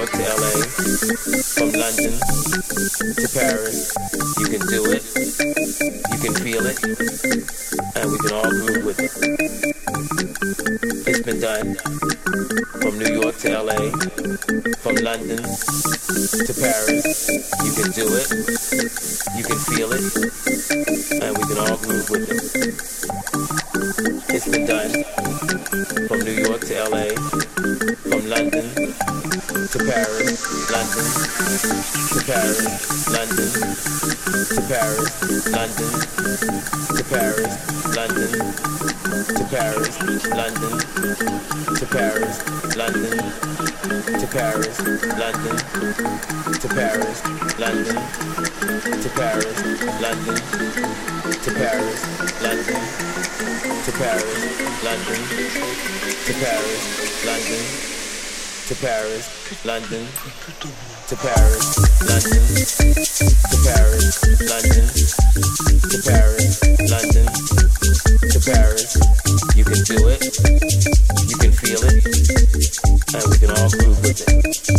York to LA, from London to Paris. You can do it, you can feel it, and we can all groove with it. It's been done from New York to LA, from London to Paris. You can do it, you can feel it, and we can all groove with it. It's been done from New York to LA, from London to Paris, London, to Paris, London, to Paris, London, to Paris, London, to Paris, London, to Paris, London, to Paris, London, to Paris, London, to Paris, London, to Paris, London, to Paris, London, to Paris, London to Paris, London, to Paris, London, to Paris, London, to Paris, London, to Paris. You can do it, you can feel it, and we can all groove with it.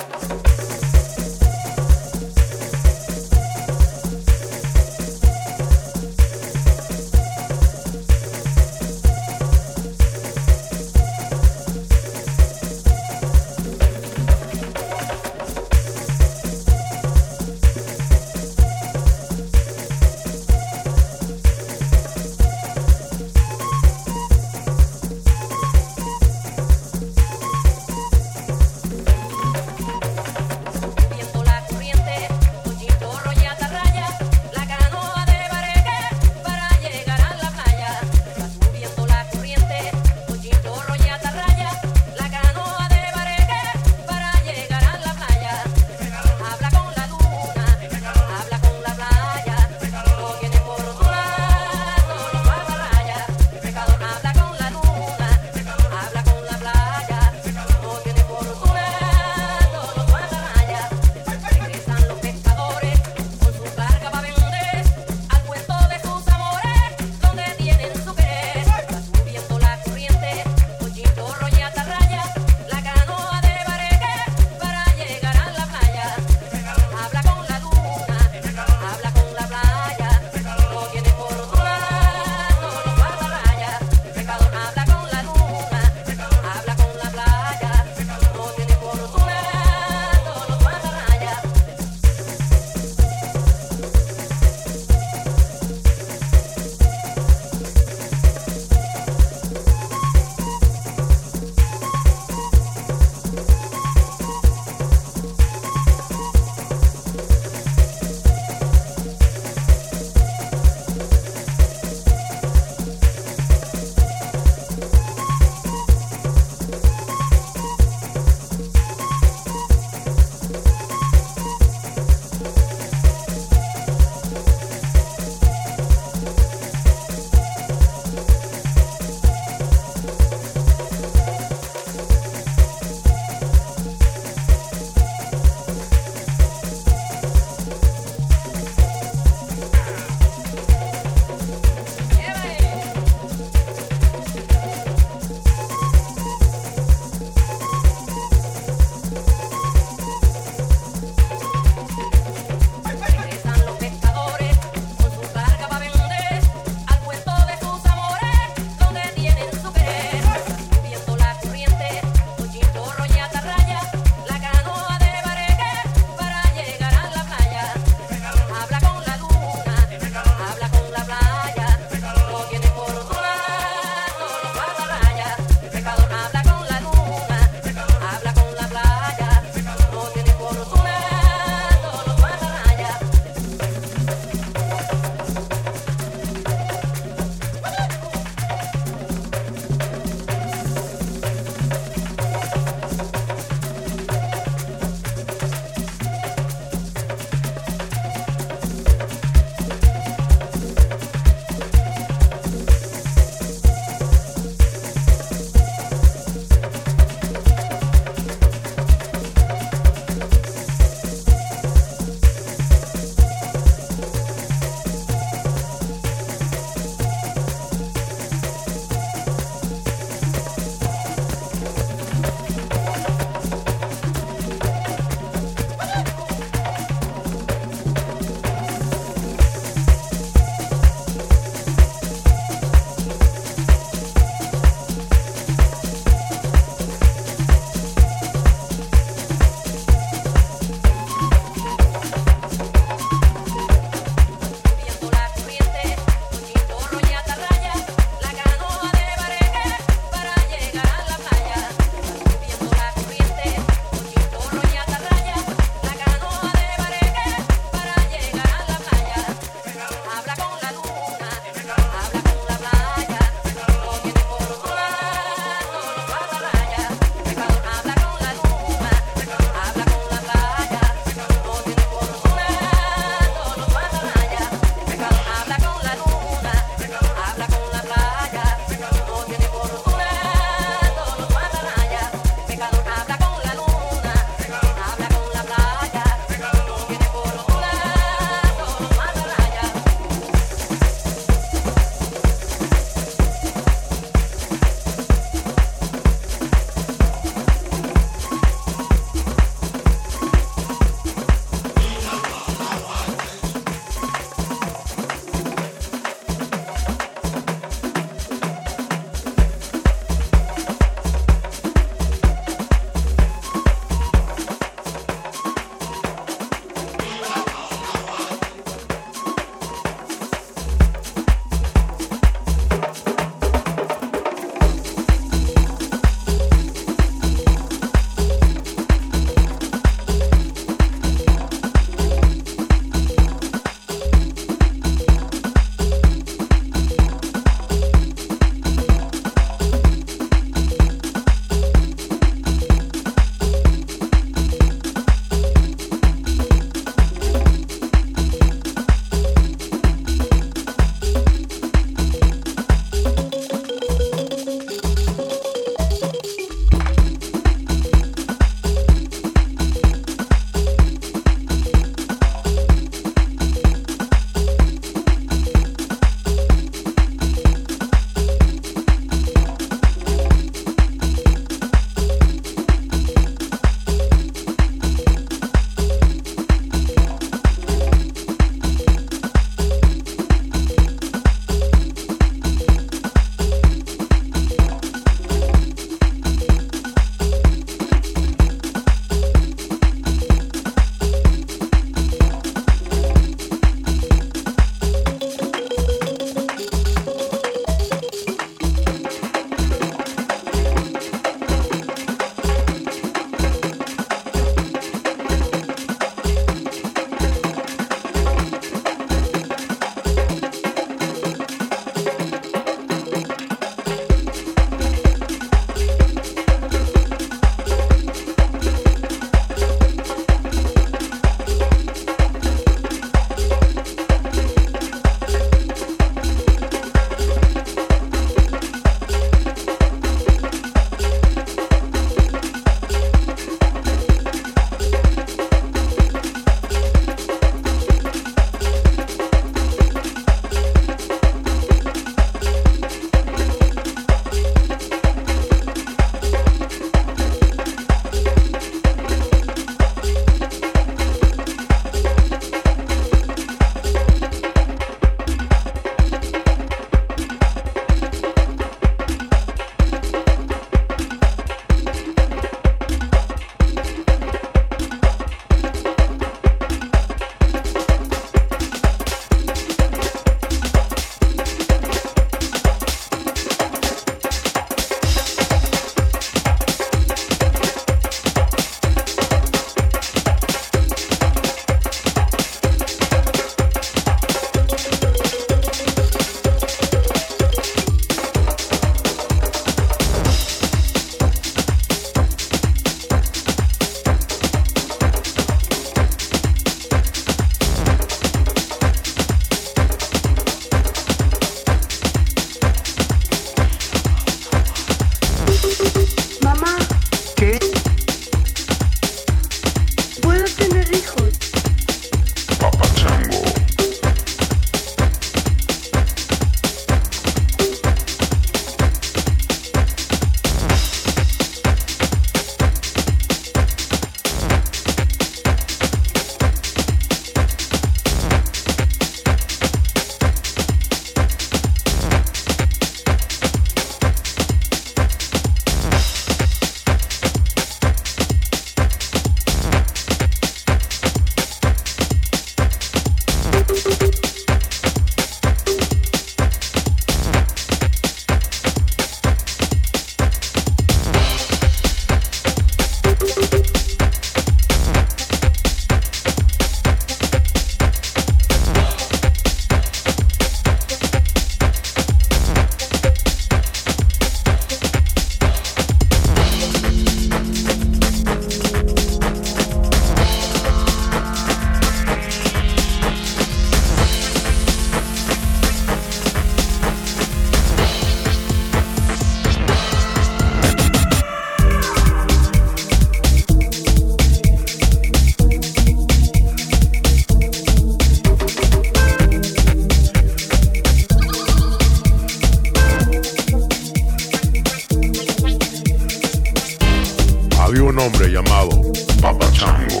Hombre llamado Papa Chango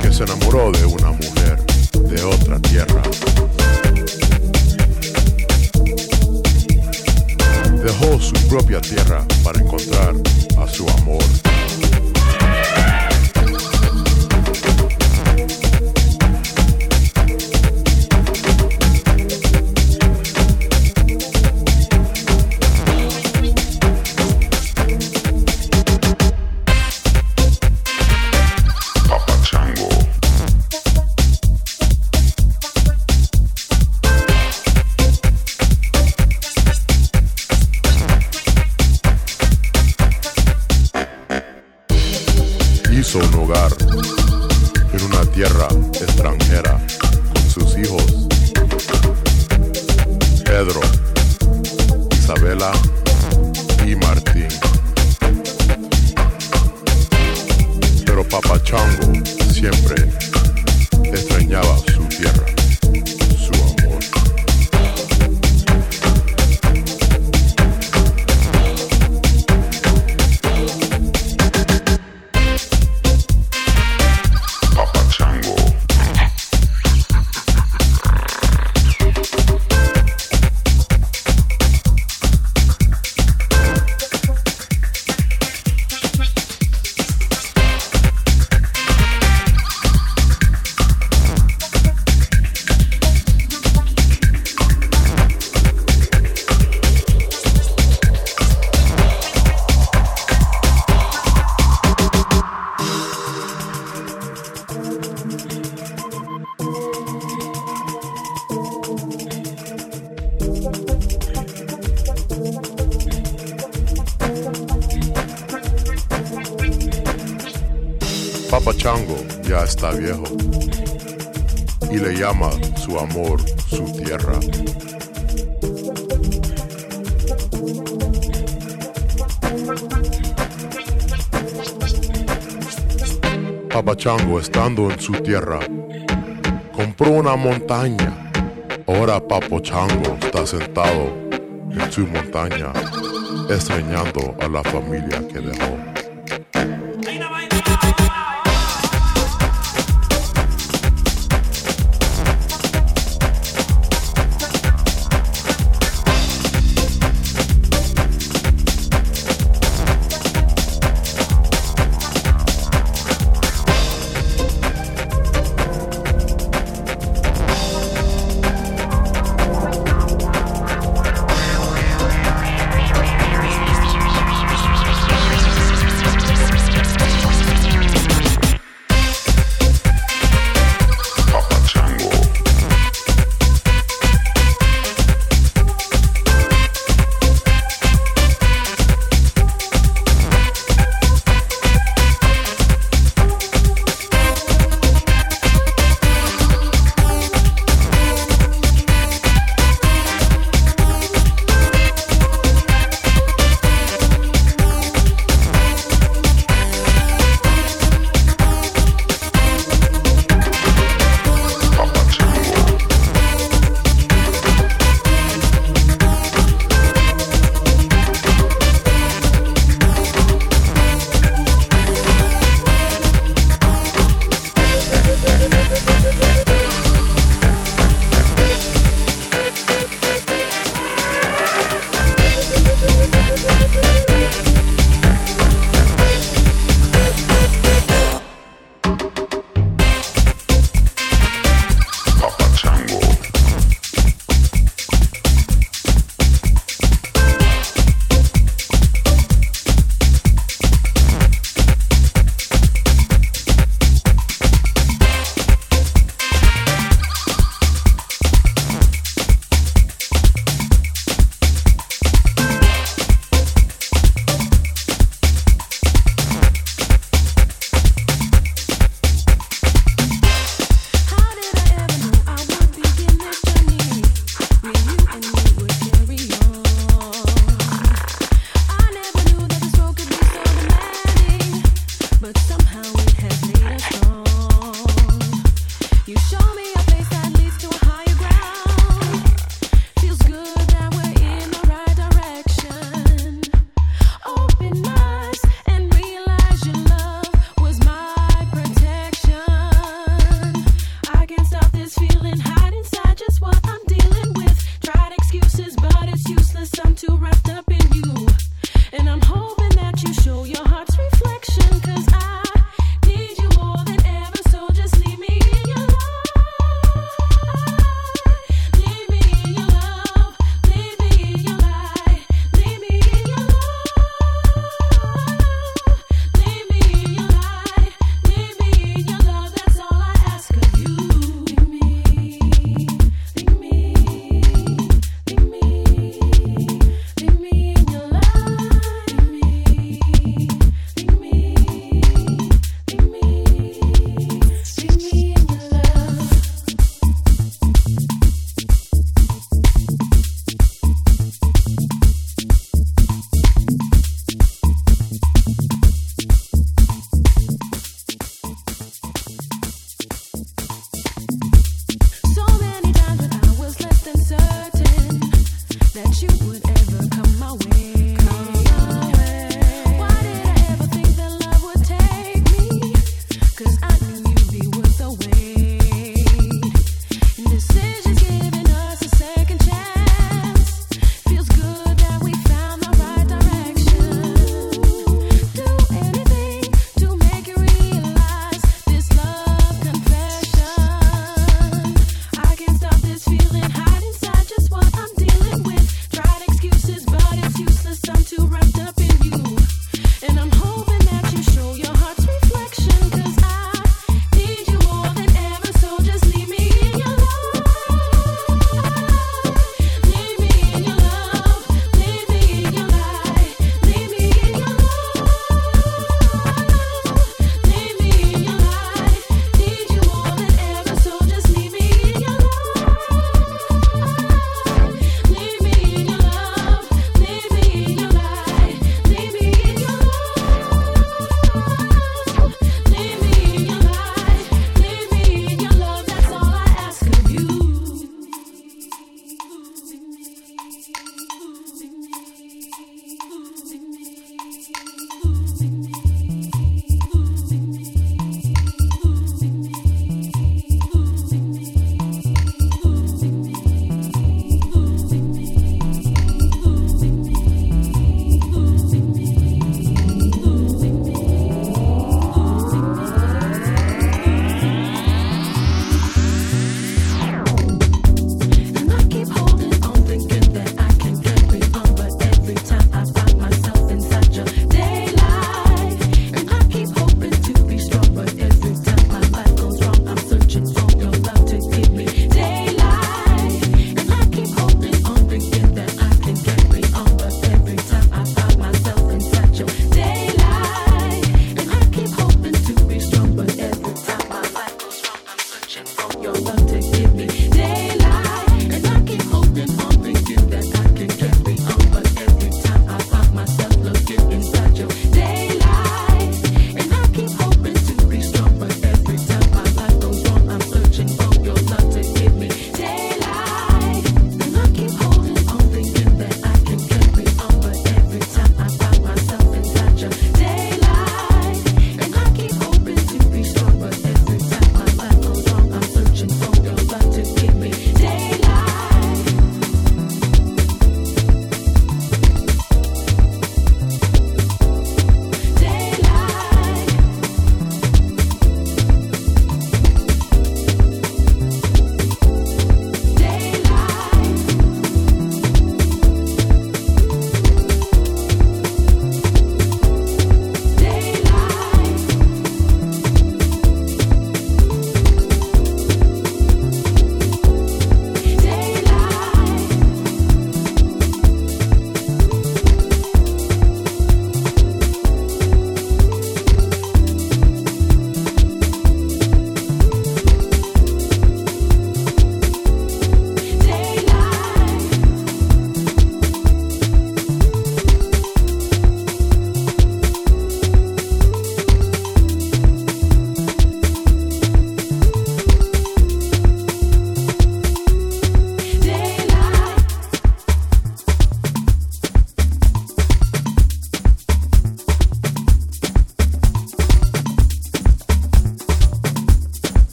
que se enamoró de una mujer de otra tierra. Dejó su propia tierra para encontrar a su amor. Amor su tierra. Papa Chango estando en su tierra compró una montaña. Ahora Papo Chango está sentado en su montaña extrañando a la familia que dejó.